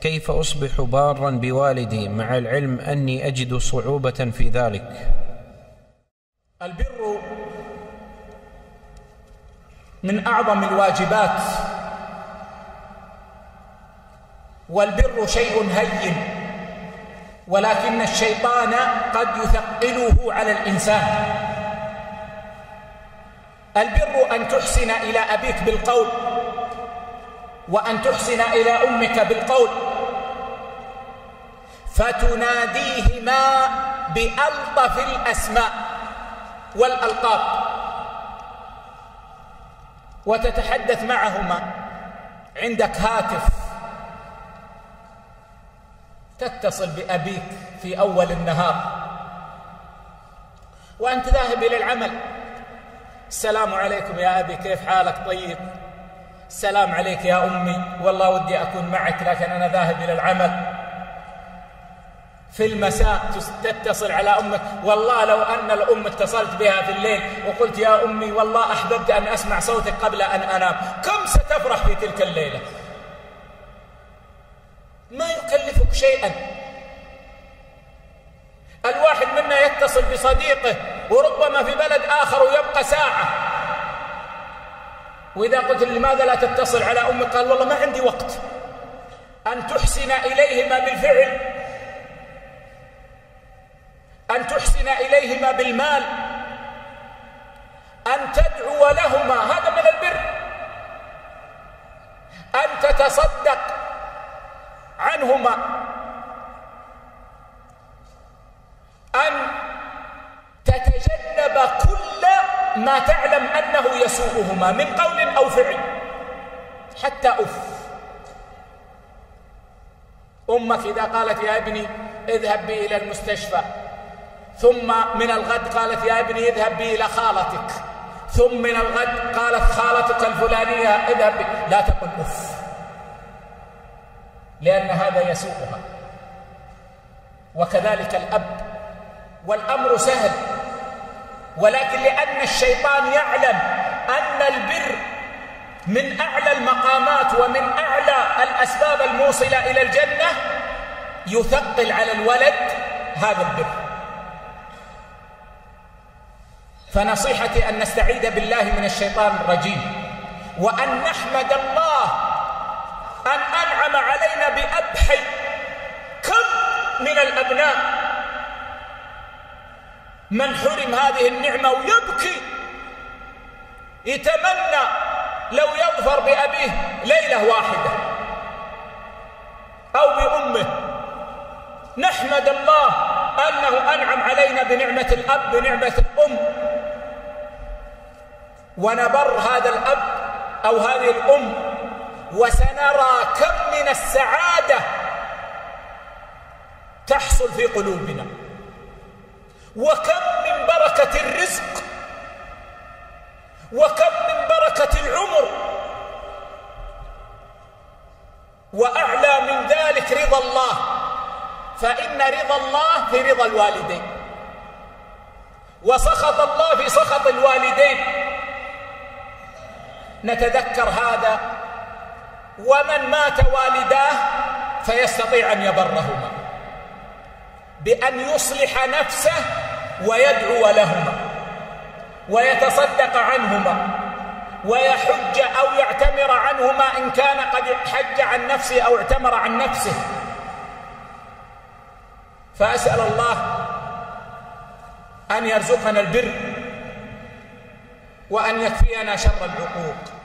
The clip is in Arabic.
كيف أصبح بارا بوالدي مع العلم أني أجد صعوبة في ذلك؟ البر من أعظم الواجبات والبر شيء هين ولكن الشيطان قد يثقله على الإنسان. البر أن تحسن إلى أبيك بالقول وأن تحسن إلى أمك بالقول. فتناديهما بألطف الأسماء والألقاب. وتتحدث معهما عندك هاتف تتصل بأبيك في أول النهار. وأنت ذاهب إلى العمل. السلام عليكم يا أبي كيف حالك؟ طيب. السلام عليك يا أمي. والله ودي أكون معك لكن أنا ذاهب إلى العمل. في المساء تتصل على أمك. والله لو أن الأم اتصلت بها في الليل وقلت يا أمي والله أحببت أن أسمع صوتك قبل أن أنام. كم ستفرح في تلك الليلة؟ ما يكلفك شيئا. الواحد منا يتصل بصديقه وربما في بلد آخر ويبقى ساعة. وإذا قلت لماذا لا تتصل على أمك؟ قال والله ما عندي وقت. أن تحسن إليهما بالفعل أن تحسن إليهما بالمال أن تدعو لهما هذا من البر. أن تتصدق عنهما. أن تتجنب كل ما تعلم أنه يسوءهما من قول أو فعل. حتى أف. أمك إذا قالت يا ابني اذهب بي إلى المستشفى. ثم من الغد قالت يا ابني اذهب بي إلى خالتك. ثم من الغد قالت خالتك الفلانية اذهب بي. لا تقل أف. لأن هذا يسوقها وكذلك الأب. والأمر سهل. ولكن لأن الشيطان يعلم أن البر من أعلى المقامات ومن أعلى الأسباب الموصلة إلى الجنة يثقل على الولد هذا البر. فنصيحتي أن نستعيذ بالله من الشيطان الرجيم. وأن نحمد الله أن أنعم علينا بأبحي كم من الأبناء. من حرم هذه النعمة ويبكي. يتمنى لو يظفر بأبيه ليلة واحدة. أو بأمه. نحمد الله أنه أنعم علينا بنعمة الأب بنعمة الأم. ونبر هذا الأب أو هذه الأم وسنرى كم من السعادة تحصل في قلوبنا وكم من بركة الرزق وكم من بركة العمر وأعلى من ذلك رضا الله فإن رضا الله في رضا الوالدين وسخط الله في سخط الوالدين نتذكر هذا. ومن مات والداه فيستطيع أن يبرهما. بأن يصلح نفسه ويدعو لهما. ويتصدق عنهما. ويحج أو يعتمر عنهما إن كان قد حج عن نفسه أو اعتمر عن نفسه. فأسأل الله أن يرزقنا البر. وأن يكفينا شر العقوق.